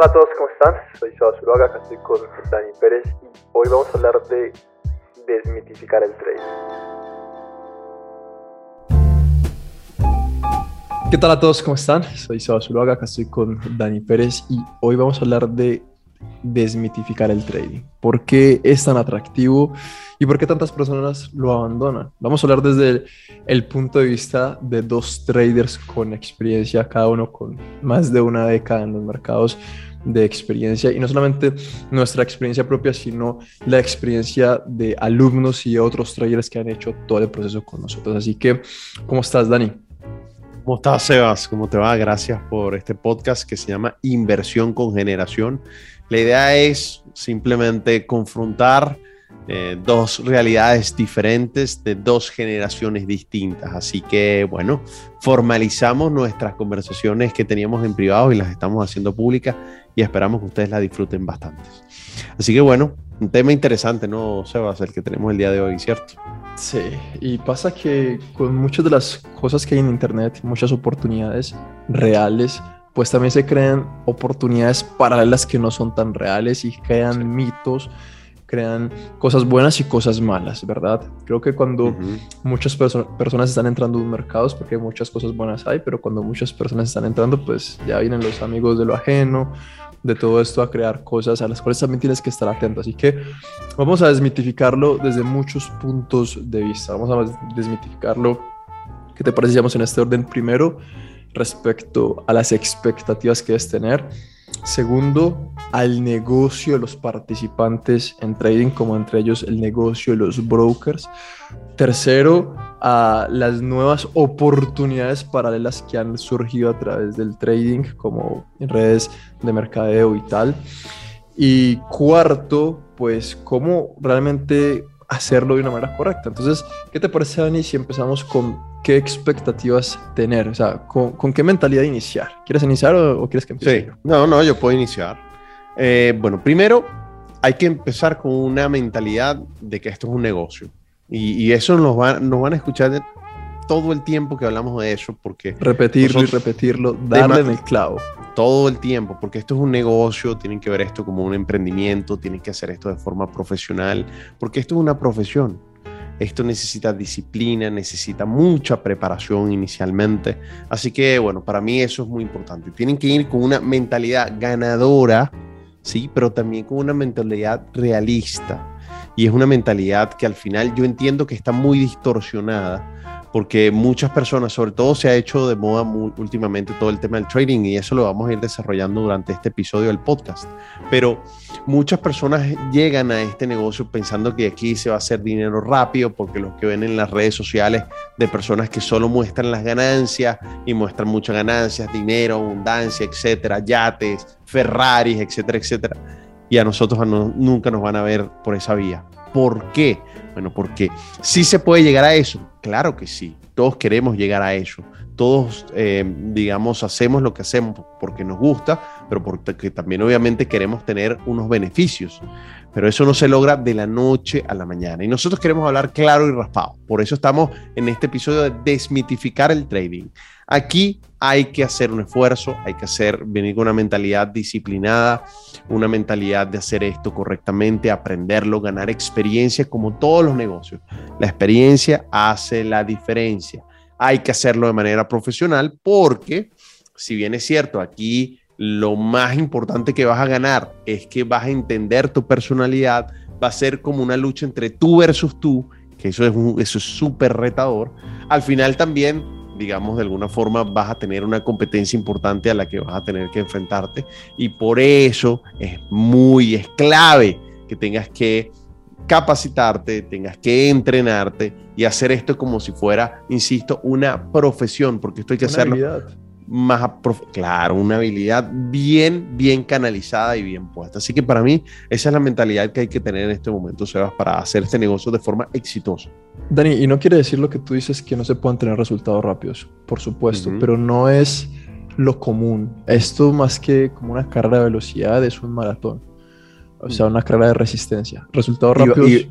tal a todos? ¿Cómo están? Soy Seba Zuluaga, acá estoy con Dani Pérez y hoy vamos a hablar de desmitificar el trading. ¿Qué tal a todos? ¿Cómo están? Soy Seba Zuluaga, acá estoy con Dani Pérez y hoy vamos a hablar de desmitificar el trading. ¿Por qué es tan atractivo y por qué tantas personas lo abandonan? Vamos a hablar desde el, punto de vista de dos traders con experiencia, cada uno con más de una década en los mercados de experiencia y no solamente nuestra experiencia propia, sino la experiencia de alumnos y otros traders que han hecho todo el proceso con nosotros. Así que, ¿cómo estás, Dani? ¿Cómo estás, Sebas? ¿Cómo te va? Gracias por este podcast que se llama Inversión con Generación. La idea es simplemente confrontar eh, dos realidades diferentes de dos generaciones distintas. Así que, bueno, formalizamos nuestras conversaciones que teníamos en privado y las estamos haciendo públicas y esperamos que ustedes la disfruten bastante. Así que, bueno, un tema interesante, ¿no, Sebas? El que tenemos el día de hoy, ¿cierto? Sí, y pasa que con muchas de las cosas que hay en Internet, muchas oportunidades reales, pues también se crean oportunidades paralelas que no son tan reales y crean mitos, crean cosas buenas y cosas malas, ¿verdad? Creo que cuando muchas personas están entrando en mercados, porque muchas cosas buenas hay, pero cuando muchas personas están entrando, pues ya vienen los amigos de lo ajeno, de todo esto a crear cosas a las cuales también tienes que estar atento. Así que vamos a desmitificarlo desde muchos puntos de vista. Vamos a desmitificarlo. ¿Qué te parece en este orden? Primero, respecto a las expectativas que debes tener. Segundo, al negocio de los participantes en trading, como entre ellos el negocio de los brokers. Tercero, a las nuevas oportunidades paralelas que han surgido a través del trading, como redes de mercadeo y tal. Y cuarto, pues cómo realmente hacerlo de una manera correcta. Entonces, ¿qué te parece, Dani, si empezamos con qué expectativas tener? O sea, ¿con, qué mentalidad iniciar? ¿Quieres iniciar o, quieres que empiece? Sí, no, no, yo puedo iniciar. Eh, bueno, primero hay que empezar con una mentalidad de que esto es un negocio. Y, eso nos, va, nos van a escuchar todo el tiempo que hablamos de eso, porque... Repetirlo y repetirlo, darle en el clavo. Todo el tiempo, porque esto es un negocio, tienen que ver esto como un emprendimiento, tienen que hacer esto de forma profesional, porque esto es una profesión. Esto necesita disciplina, necesita mucha preparación inicialmente. Así que, bueno, para mí eso es muy importante. Tienen que ir con una mentalidad ganadora, sí, pero también con una mentalidad realista y es una mentalidad que al final yo entiendo que está muy distorsionada porque muchas personas, sobre todo se ha hecho de moda últimamente todo el tema del trading y eso lo vamos a ir desarrollando durante este episodio del podcast. Pero muchas personas llegan a este negocio pensando que aquí se va a hacer dinero rápido porque los que ven en las redes sociales de personas que solo muestran las ganancias y muestran muchas ganancias, dinero, abundancia, etcétera, yates, Ferraris, etcétera, etcétera y a nosotros nunca nos van a ver por esa vía. ¿Por qué? Bueno, porque sí se puede llegar a eso. Claro que sí. Todos queremos llegar a eso. Todos, eh, digamos, hacemos lo que hacemos porque nos gusta, pero porque también obviamente queremos tener unos beneficios. Pero eso no se logra de la noche a la mañana. Y nosotros queremos hablar claro y raspado. Por eso estamos en este episodio de desmitificar el trading. Aquí hay que hacer un esfuerzo, hay que hacer, venir con una mentalidad disciplinada, una mentalidad de hacer esto correctamente, aprenderlo, ganar experiencia como todos los negocios. La experiencia hace la diferencia. Hay que hacerlo de manera profesional porque, si bien es cierto, aquí lo más importante que vas a ganar es que vas a entender tu personalidad, va a ser como una lucha entre tú versus tú, que eso es eso es súper retador. Al final también digamos, de alguna forma vas a tener una competencia importante a la que vas a tener que enfrentarte. Y por eso es muy, es clave que tengas que capacitarte, tengas que entrenarte y hacer esto como si fuera, insisto, una profesión, porque esto hay que hacerlo más, claro, una habilidad bien, bien canalizada y bien puesta. Así que para mí esa es la mentalidad que hay que tener en este momento, Sebas, para hacer este negocio de forma exitosa. Dani, y no quiere decir lo que tú dices que no se puedan tener resultados rápidos, por supuesto, pero no es lo común. Esto más que como una carrera de velocidad es un maratón. O sea, una carrera de resistencia. Resultados Y- rápidos. Y,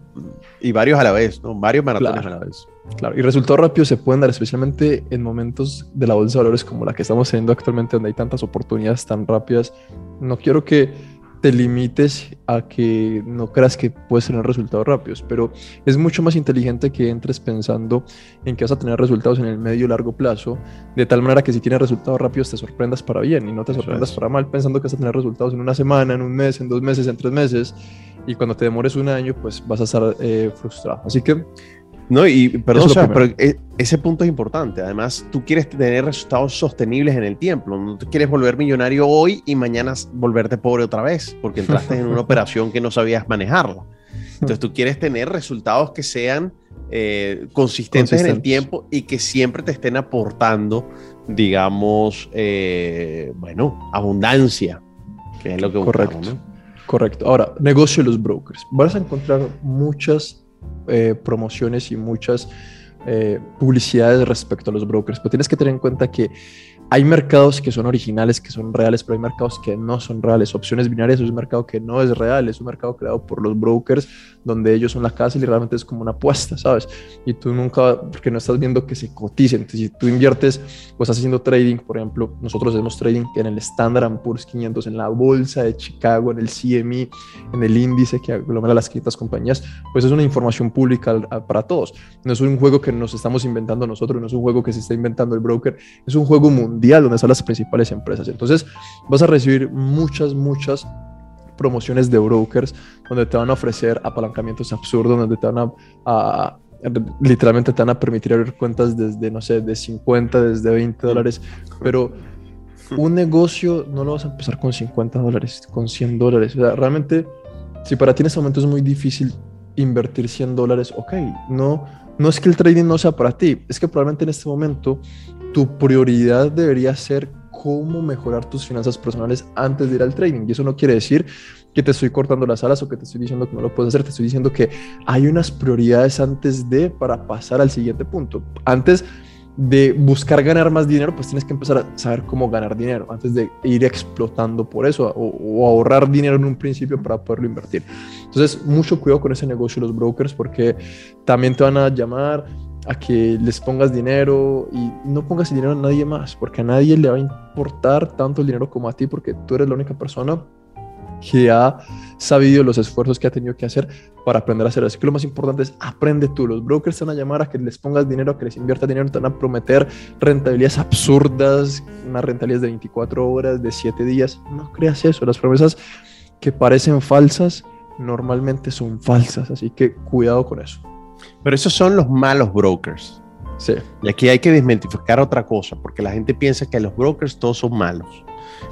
y varios a la vez, ¿no? Varios maratones Claro. a la vez. Claro, y resultados rápidos se pueden dar especialmente en momentos de la bolsa de valores como la que estamos teniendo actualmente, donde hay tantas oportunidades tan rápidas. No quiero que te limites a que no creas que puedes tener resultados rápidos, pero es mucho más inteligente que entres pensando en que vas a tener resultados en el medio y largo plazo, de tal manera que si tienes resultados rápidos te sorprendas para bien y no te sorprendas para mal pensando que vas a tener resultados en una semana, en un mes, en dos meses, en tres meses, y cuando te demores un año, pues vas a estar eh, frustrado. Así que No, y perdón, pero e- ese punto es importante. Además, tú quieres tener resultados sostenibles en el tiempo. No te quieres volver millonario hoy y mañana volverte pobre otra vez porque entraste en una operación que no sabías manejarla. Entonces, tú quieres tener resultados que sean eh, consistentes, en el tiempo y que siempre te estén aportando, digamos, eh, bueno, abundancia, que es lo que buscamos, Correcto. ¿no? Correcto. Ahora, negocio de los brokers. Vas a encontrar muchas eh, promociones y muchas eh, publicidades respecto a los brokers, pero tienes que tener en cuenta que hay mercados que son originales, que son reales, pero hay mercados que no son reales. Opciones binarias es un mercado que no es real, es un mercado creado por los brokers, donde ellos son la casa y realmente es como una apuesta, ¿sabes? Y tú nunca, porque no estás viendo que se coticen. Entonces, si tú inviertes o estás haciendo trading, por ejemplo, nosotros hacemos trading en el Standard Poor's 500, en la bolsa de Chicago, en el CME, en el índice que aglomera las 500 compañías, pues es una información pública para todos. No es un juego que nos estamos inventando nosotros, no es un juego que se está inventando el broker, es un juego mundial donde están las principales empresas. Entonces vas a recibir muchas, muchas promociones de brokers donde te van a ofrecer apalancamientos absurdos, donde te van a, a- literalmente te van a permitir abrir cuentas desde, no sé, de 50, desde 20 dólares, pero un negocio no lo vas a empezar con 50 dólares, con 100 dólares. O sea, realmente, si para ti en este momento es muy difícil invertir 100 dólares, ok, no, no es que el trading no sea para ti, es que probablemente en este momento tu prioridad debería ser cómo mejorar tus finanzas personales antes de ir al trading. Y eso no quiere decir que te estoy cortando las alas o que te estoy diciendo que no lo puedes hacer, te estoy diciendo que hay unas prioridades antes de para pasar al siguiente punto. Antes de buscar ganar más dinero, pues tienes que empezar a saber cómo ganar dinero antes de ir explotando por eso o, o ahorrar dinero en un principio para poderlo invertir. Entonces, mucho cuidado con ese negocio los brokers porque también te van a llamar a que les pongas dinero y no pongas el dinero a nadie más, porque a nadie le va a importar tanto el dinero como a ti, porque tú eres la única persona que ha sabido los esfuerzos que ha tenido que hacer para aprender a hacer. Así que lo más importante es aprende tú. Los brokers te van a llamar a que les pongas dinero, a que les inviertas dinero, te van a prometer rentabilidades absurdas, unas rentabilidades de 24 horas, de 7 días. No creas eso. Las promesas que parecen falsas normalmente son falsas, así que cuidado con eso. Pero esos son los malos brokers. Sí. Y aquí hay que desmentificar otra cosa, porque la gente piensa que los brokers todos son malos.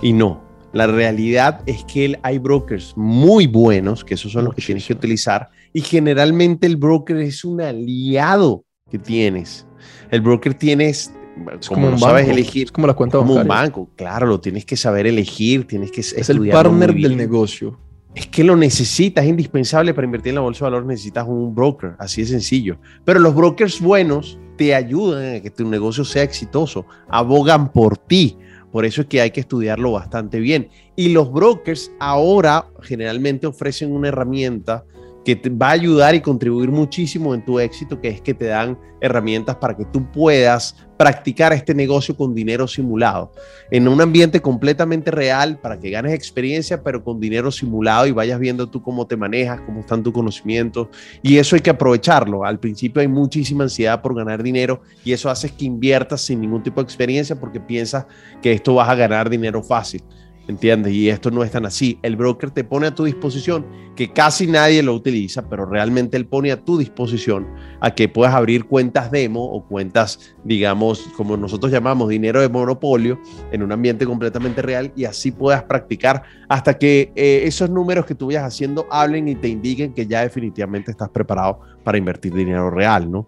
Y no. La realidad es que hay brokers muy buenos, que esos son los que tienes que utilizar, y generalmente el broker es un aliado que tienes. El broker tienes, Es como, un no sabes banco, elegir, Es como la cuenta como un bancaria. banco, claro, lo tienes que saber elegir, tienes que Es el partner del negocio. Es que lo necesitas, es indispensable para invertir en la bolsa de valores, necesitas un broker, así de sencillo. Pero los brokers buenos te ayudan a que tu negocio sea exitoso, abogan por ti. Por eso es que hay que estudiarlo bastante bien. Y los brokers ahora generalmente ofrecen una herramienta que te va a ayudar y contribuir muchísimo en tu éxito, que es que te dan herramientas para que tú puedas practicar este negocio con dinero simulado, en un ambiente completamente real, para que ganes experiencia, pero con dinero simulado y vayas viendo tú cómo te manejas, cómo están tus conocimientos, y eso hay que aprovecharlo. Al principio hay muchísima ansiedad por ganar dinero y eso hace que inviertas sin ningún tipo de experiencia porque piensas que esto vas a ganar dinero fácil. ¿Entiendes? Y esto no es tan así. El broker te pone a tu disposición, que casi nadie lo utiliza, pero realmente él pone a tu disposición a que puedas abrir cuentas demo o cuentas, digamos, como nosotros llamamos, dinero de monopolio, en un ambiente completamente real y así puedas practicar hasta que eh, esos números que tú vayas haciendo hablen y te indiquen que ya definitivamente estás preparado para invertir dinero real, ¿no?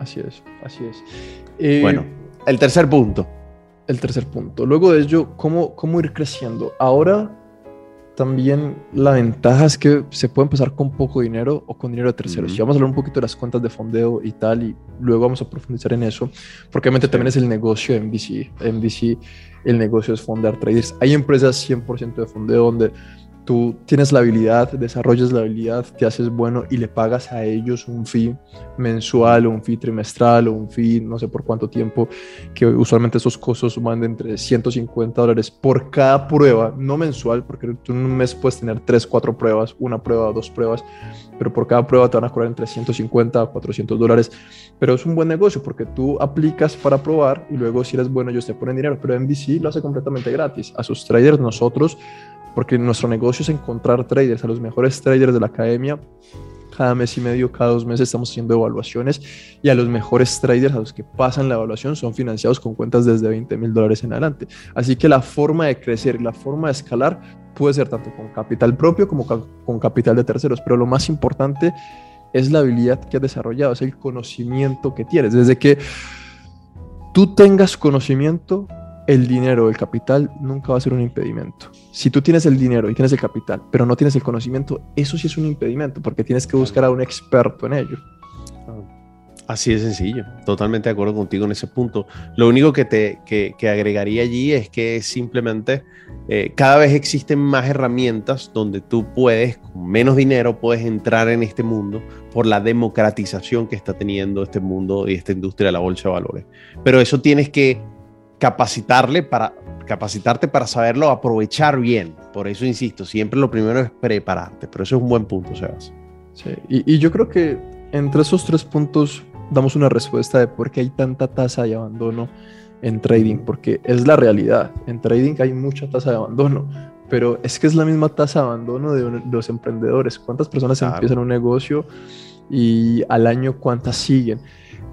Así es, así es. Eh, Bueno, el tercer punto. El tercer punto. Luego de ello, ¿cómo, cómo ir creciendo? Ahora también la ventaja es que se puede empezar con poco dinero o con dinero de terceros. Ujú. Y vamos a hablar un poquito de las cuentas de fondeo y tal, y luego vamos a profundizar en eso, porque obviamente también es el negocio de MVC. MVC, el negocio es fondear traders. Hay empresas 100% de fondeo donde tú tienes la habilidad, desarrollas la habilidad, te haces bueno y le pagas a ellos un fee mensual o un fee trimestral o un fee no sé por cuánto tiempo, que usualmente esos costos van de entre 150 dólares por cada prueba, no mensual, porque tú en un mes puedes tener 3, 4 pruebas, una prueba, dos pruebas, pero por cada prueba te van a cobrar entre 150 a 400 dólares, pero es un buen negocio porque tú aplicas para probar y luego si eres bueno ellos te ponen dinero, pero NBC lo hace completamente gratis. A sus traders nosotros porque nuestro negocio es encontrar traders, a los mejores traders de la academia. Cada mes y medio, cada dos meses estamos haciendo evaluaciones y a los mejores traders, a los que pasan la evaluación, son financiados con cuentas desde 20 mil dólares en adelante. Así que la forma de crecer, la forma de escalar puede ser tanto con capital propio como con capital de terceros, pero lo más importante es la habilidad que has desarrollado, es el conocimiento que tienes. Desde que tú tengas conocimiento, el dinero, el capital nunca va a ser un impedimento. Si tú tienes el dinero y tienes el capital, pero no tienes el conocimiento, eso sí es un impedimento porque tienes que buscar a un experto en ello. Así de sencillo, totalmente de acuerdo contigo en ese punto. Lo único que te que, agregaría allí es que simplemente eh, cada vez existen más herramientas donde tú puedes, con menos dinero, puedes entrar en este mundo por la democratización que está teniendo este mundo y esta industria de la bolsa de valores. Pero eso tienes que capacitarle para, capacitarte para saberlo aprovechar bien. Por eso insisto, siempre lo primero es prepararte, pero eso es un buen punto, Sebas. Sí, y, yo creo que entre esos tres puntos damos una respuesta de por qué hay tanta tasa de abandono en trading, porque es la realidad. En trading hay mucha tasa de abandono, pero es que es la misma tasa de abandono de, los emprendedores. ¿Cuántas personas empiezan un negocio y al año cuántas siguen?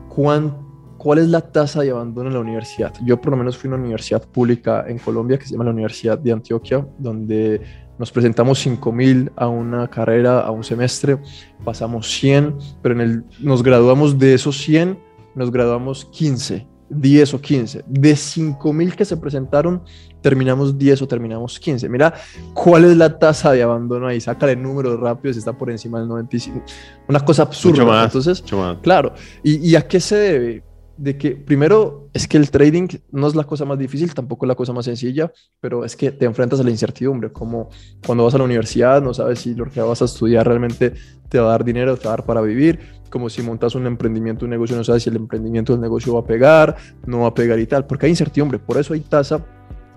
¿Cuánto ¿Cuál es la tasa de abandono en la universidad? Yo por lo menos fui a una universidad pública en Colombia que se llama la Universidad de Antioquia, donde nos presentamos 5.000 a una carrera, a un semestre, pasamos 100, pero en el, nos graduamos de esos 100, nos graduamos 15, 10 o 15. De 5.000 que se presentaron, terminamos 10 o terminamos 15. Mira, ¿cuál es la tasa de abandono ahí? Sácale números rápidos, está por encima del 95. Una cosa absurda. más, Entonces, más. claro. ¿Y, ¿Y a qué se debe? De que primero es que el trading no es la cosa más difícil, tampoco es la cosa más sencilla, pero es que te enfrentas a la incertidumbre, como cuando vas a la universidad no sabes si lo que vas a estudiar realmente te va a dar dinero, te va a dar para vivir, como si montas un emprendimiento, un negocio, no sabes si el emprendimiento del negocio va a pegar, no va a pegar y tal, porque hay incertidumbre, por eso hay tasa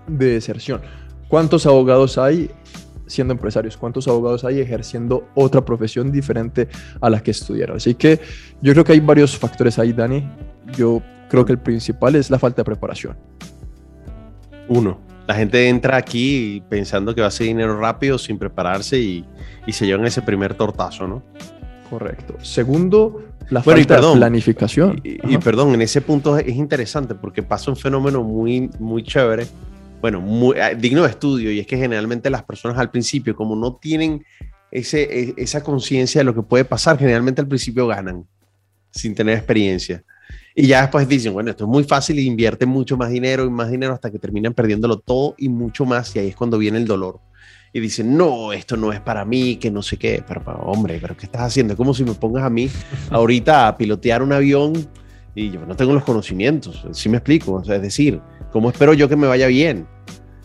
de deserción. ¿Cuántos abogados hay siendo empresarios? ¿Cuántos abogados hay ejerciendo otra profesión diferente a la que estudiaron? Así que yo creo que hay varios factores ahí, Dani, yo creo que el principal es la falta de preparación. Uno, la gente entra aquí pensando que va a ser dinero rápido sin prepararse y, se llevan ese primer tortazo, ¿no? Correcto. Segundo, la falta de planificación. Y, perdón, en ese punto es interesante porque pasa un fenómeno muy, muy chévere, bueno, muy, ah, digno de estudio, y es que generalmente las personas al principio, como no tienen ese, e, esa conciencia de lo que puede pasar, generalmente al principio ganan sin tener experiencia. Y ya después dicen, bueno, esto es muy fácil y invierten mucho más dinero y más dinero hasta que terminan perdiéndolo todo y mucho más. Y ahí es cuando viene el dolor. Y dicen, no, esto no es para mí, que no sé qué. Pero, hombre, ¿pero qué estás haciendo? Es como si me pongas a mí ahorita a pilotear un avión y yo no tengo los conocimientos. ¿Sí me explico? O sea, es decir, ¿cómo espero yo que me vaya bien?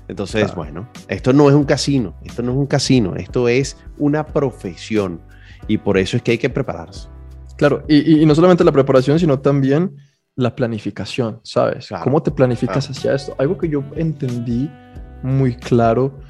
Entonces, bueno, esto no es un casino, esto no es un casino, esto es una profesión y por eso es que hay que prepararse. Claro, y, no solamente la preparación, sino también la planificación, ¿sabes? ¿Cómo te planificas hacia esto? Algo que yo entendí muy claro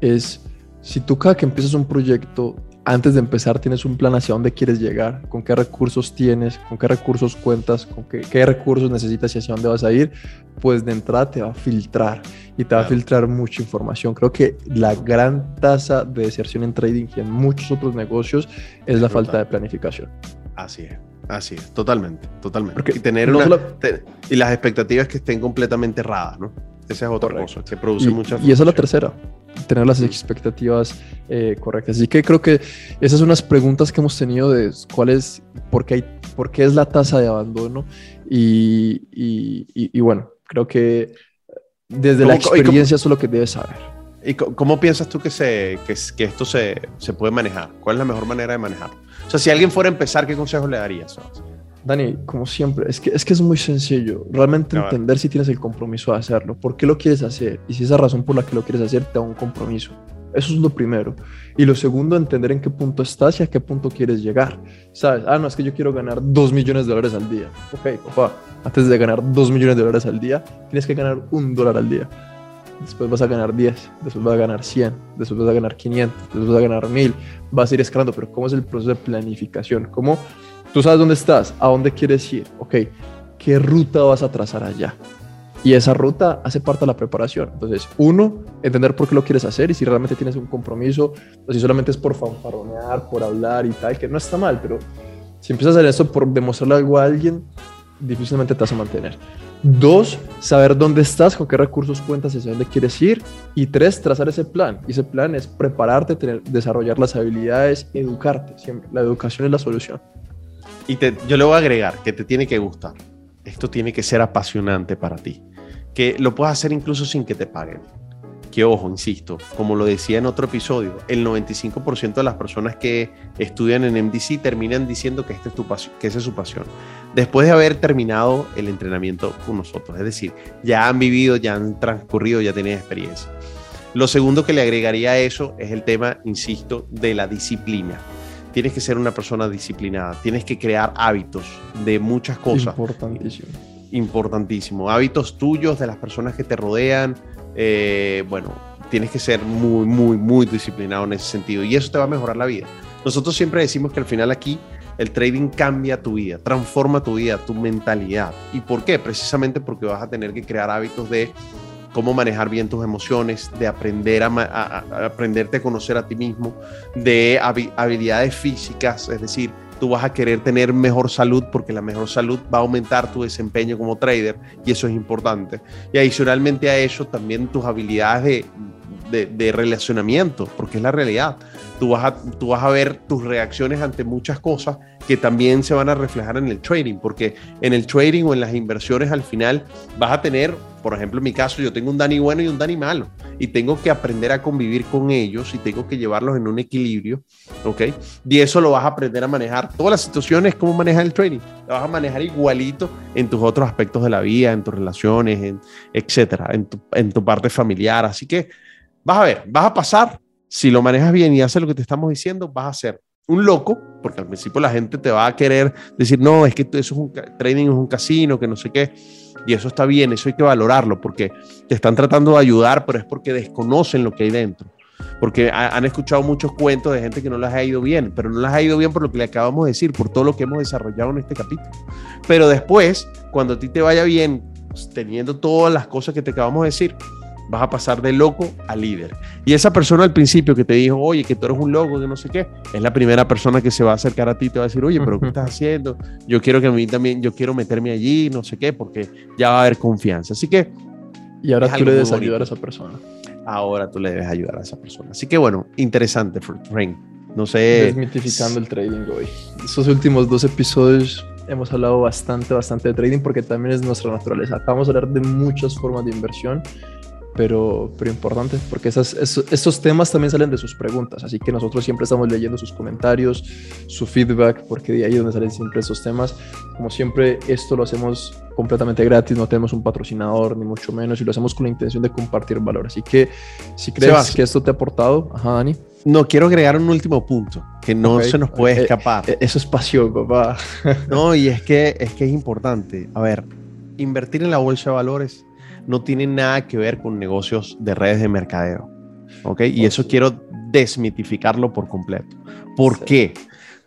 es, si tú cada que empiezas un proyecto, antes de empezar tienes un plan hacia dónde quieres llegar, con qué recursos tienes, con qué recursos cuentas, con qué, recursos necesitas y hacia dónde vas a ir, pues de entrada te va a filtrar y te va a filtrar mucha información. Creo que la gran tasa de deserción en trading y en muchos otros negocios es la falta de planificación. Así es, así es, totalmente, totalmente. y tener una, y las expectativas que estén completamente erradas, ¿no? Esa es otra cosa que produce muchas. Y esa es la tercera, tener las expectativas eh, correctas. Así que creo que esas son las preguntas que hemos tenido de cuál es, por qué, hay, por qué es la tasa de abandono y, y, y, bueno, creo que desde la experiencia eso es lo que debes saber. ¿Y cómo piensas tú que, se, que, que esto se, se, puede manejar? ¿Cuál es la mejor manera de manejarlo? O sea, si alguien fuera a empezar, ¿qué consejo le darías? Dani, como siempre, es que, es que es muy sencillo. Realmente entender si tienes el compromiso de hacerlo. ¿Por qué lo quieres hacer? Y si esa razón por la que lo quieres hacer te da un compromiso. Eso es lo primero. Y lo segundo, entender en qué punto estás y a qué punto quieres llegar. ¿Sabes? Ah, no, es que yo quiero ganar 2 millones de dólares al día. Ok, papá, antes de ganar 2 millones de dólares al día, tienes que ganar un dólar al día. Después vas a ganar 10, después vas a ganar 100, después vas a ganar 500, después vas a ganar 1000. Vas a ir escalando, pero ¿cómo es el proceso de planificación? ¿Cómo tú sabes dónde estás? ¿A dónde quieres ir? Ok, ¿qué ruta vas a trazar allá? Y esa ruta hace parte de la preparación. Entonces, uno, entender por qué lo quieres hacer y si realmente tienes un compromiso o si solamente es por fanfarronear, por hablar y tal, que no está mal, pero si empiezas a hacer eso por demostrarle algo a alguien, difícilmente te vas a mantener. Dos, saber dónde estás, con qué recursos cuentas hacia dónde quieres ir. Y tres, trazar ese plan. Y ese plan es prepararte, desarrollar las habilidades, educarte. Siempre. La educación es la solución. Y te, yo le voy a agregar que te tiene que gustar. Esto tiene que ser apasionante para ti. Que lo puedas hacer incluso sin que te paguen. Que ojo, insisto, como lo decía en otro episodio, el 95% de las personas que estudian en MDC terminan diciendo que, este es tu pasión, que esa es su pasión. Después de haber terminado el entrenamiento con nosotros. Es decir, ya han vivido, ya han transcurrido, ya tienen experiencia. Lo segundo que le agregaría a eso es el tema, insisto, de la disciplina tienes que ser una persona disciplinada, tienes que crear hábitos de muchas cosas. Importantísimo. Importantísimo. Hábitos tuyos, de las personas que te rodean. Eh, bueno, tienes que ser muy, muy, muy disciplinado en ese sentido y eso te va a mejorar la vida. Nosotros siempre decimos que al final aquí el trading cambia tu vida, transforma tu vida, tu mentalidad. ¿Y por qué? Precisamente porque vas a tener que crear hábitos de cómo manejar bien tus emociones, de aprender a, aprenderte a conocer a ti mismo, de habilidades físicas, es decir, tú vas a querer tener mejor salud porque la mejor salud va a aumentar tu desempeño como trader y eso es importante. Y adicionalmente a eso también tus habilidades de, de, relacionamiento, porque es la realidad. Tú vas, a, tú vas a ver tus reacciones ante muchas cosas que también se van a reflejar en el trading, porque en el trading o en las inversiones al final vas a tener por ejemplo, en mi caso, yo tengo un Dani bueno y un Dani malo y tengo que aprender a convivir con ellos y tengo que llevarlos en un equilibrio, ¿ok? Y eso lo vas a aprender a manejar. Todas las situaciones, cómo manejar el trading, lo vas a manejar igualito en tus otros aspectos de la vida, en tus relaciones, en, etcétera, en tu, en tu parte familiar. Así que vas a ver, vas a pasar, si lo manejas bien y haces lo que te estamos diciendo, vas a ser un loco, porque al principio la gente te va a querer decir, no, es que eso es un trading, es un casino, que no sé qué. Y eso está bien, eso hay que valorarlo, porque te están tratando de ayudar, pero es porque desconocen lo que hay dentro. Porque han escuchado muchos cuentos de gente que no les ha ido bien, pero no les ha ido bien por lo que le acabamos de decir, por todo lo que hemos desarrollado en este capítulo. Pero después, cuando a ti te vaya bien, pues, teniendo todas las cosas que te acabamos de decir, vas a pasar de loco a líder. Y esa persona al principio que te dijo, oye, que tú eres un loco, que no sé qué, es la primera persona que se va a acercar a ti y te va a decir, oye, pero ¿qué estás haciendo? Yo quiero que a mí también, yo quiero meterme allí, no sé qué, porque ya va a haber confianza. Así que... Y ahora tú le debes ayudar a esa persona. Ahora tú le debes ayudar a esa persona. Así que bueno, interesante, Frank. No sé. Desmitificando el trading hoy. Esos últimos dos episodios hemos hablado bastante, bastante de trading porque también es nuestra naturaleza. Acabamos de hablar de muchas formas de inversión pero, pero importante, porque esas, estos temas también salen de sus preguntas, así que nosotros siempre estamos leyendo sus comentarios, su feedback, porque de ahí es donde salen siempre estos temas. Como siempre, esto lo hacemos completamente gratis, no tenemos un patrocinador, ni mucho menos, y lo hacemos con la intención de compartir valor. Así que si crees que esto te ha aportado, ajá, Dani. No, quiero agregar un último punto que no se nos puede escapar. Eh, eso es pasión, papá. no, y es que, es que es importante. A ver, invertir en la bolsa de valores no tiene nada que ver con negocios de redes de mercadeo. ¿Ok? Y eso quiero desmitificarlo por completo. ¿Por qué?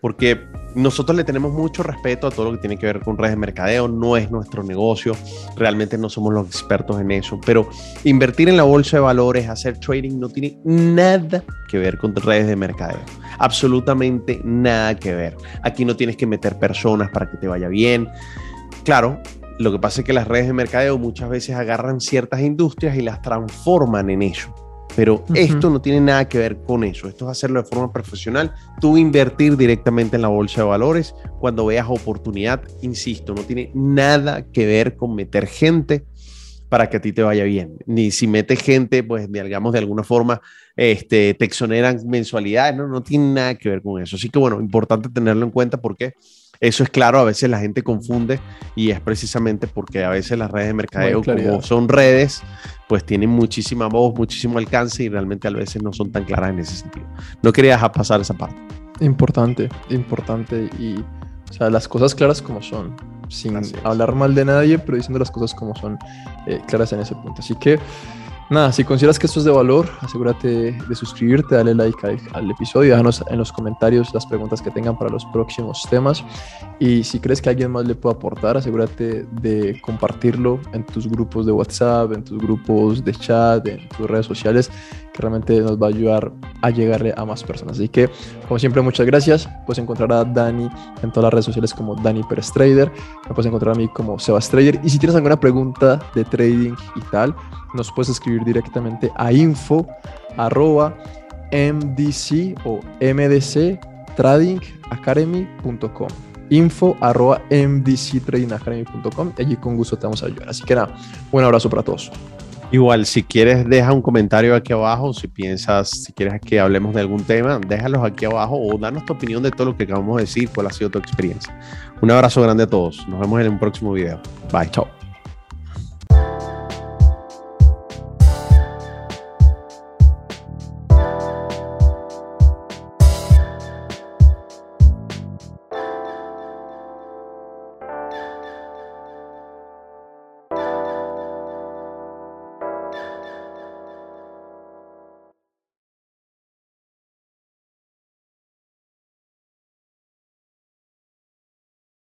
Porque nosotros le tenemos mucho respeto a todo lo que tiene que ver con redes de mercadeo, no es nuestro negocio, realmente no somos los expertos en eso, pero invertir en la bolsa de valores, hacer trading, no tiene nada que ver con redes de mercadeo, absolutamente nada que ver. Aquí no tienes que meter personas para que te vaya bien. Claro, lo que pasa es que las redes de mercadeo muchas veces agarran ciertas industrias y las transforman en eso. Pero esto no tiene nada que ver con eso. Esto es hacerlo de forma profesional. Tú invertir directamente en la bolsa de valores cuando veas oportunidad, insisto, no tiene nada que ver con meter gente para que a ti te vaya bien. Ni si metes gente, pues digamos de alguna forma, este, te exoneran mensualidades, no, no tiene nada que ver con eso. Así que bueno, importante tenerlo en cuenta porque eso es claro, a veces la gente confunde y es precisamente porque a veces las redes de mercadeo, como son redes, pues tienen muchísima voz, muchísimo alcance y realmente a veces no son tan claras en ese sentido. No quería dejar pasar esa parte. Importante, importante y, o sea, las cosas claras como son, sin hablar mal de nadie, pero diciendo las cosas como son eh, claras en ese punto. Así que Nada, si consideras que esto es de valor, asegúrate de suscribirte, dale like al, episodio, déjanos en los comentarios las preguntas que tengan para los próximos temas. Y si crees que alguien más le puede aportar, asegúrate de compartirlo en tus grupos de WhatsApp, en tus grupos de chat, en tus redes sociales, realmente nos va a ayudar a llegarle a más personas. Así que, como siempre, muchas gracias. Puedes encontrar a Dani en todas las redes sociales como Dani Pérez Trader. Me puedes encontrar a mí como Sebas Trader. Y si tienes alguna pregunta de trading y tal, nos puedes escribir directamente a info arroba mdc o mdc trading academy.com info arroba mdctradingacademy.com allí con gusto te vamos a ayudar. Así que nada, un abrazo para todos. Igual, si quieres, deja un comentario aquí abajo. Si piensas, si quieres que hablemos de algún tema, déjalos aquí abajo o danos tu opinión de todo lo que acabamos de decir, cuál ha sido tu experiencia. Un abrazo grande a todos. Nos vemos en un próximo video. Bye. Chao.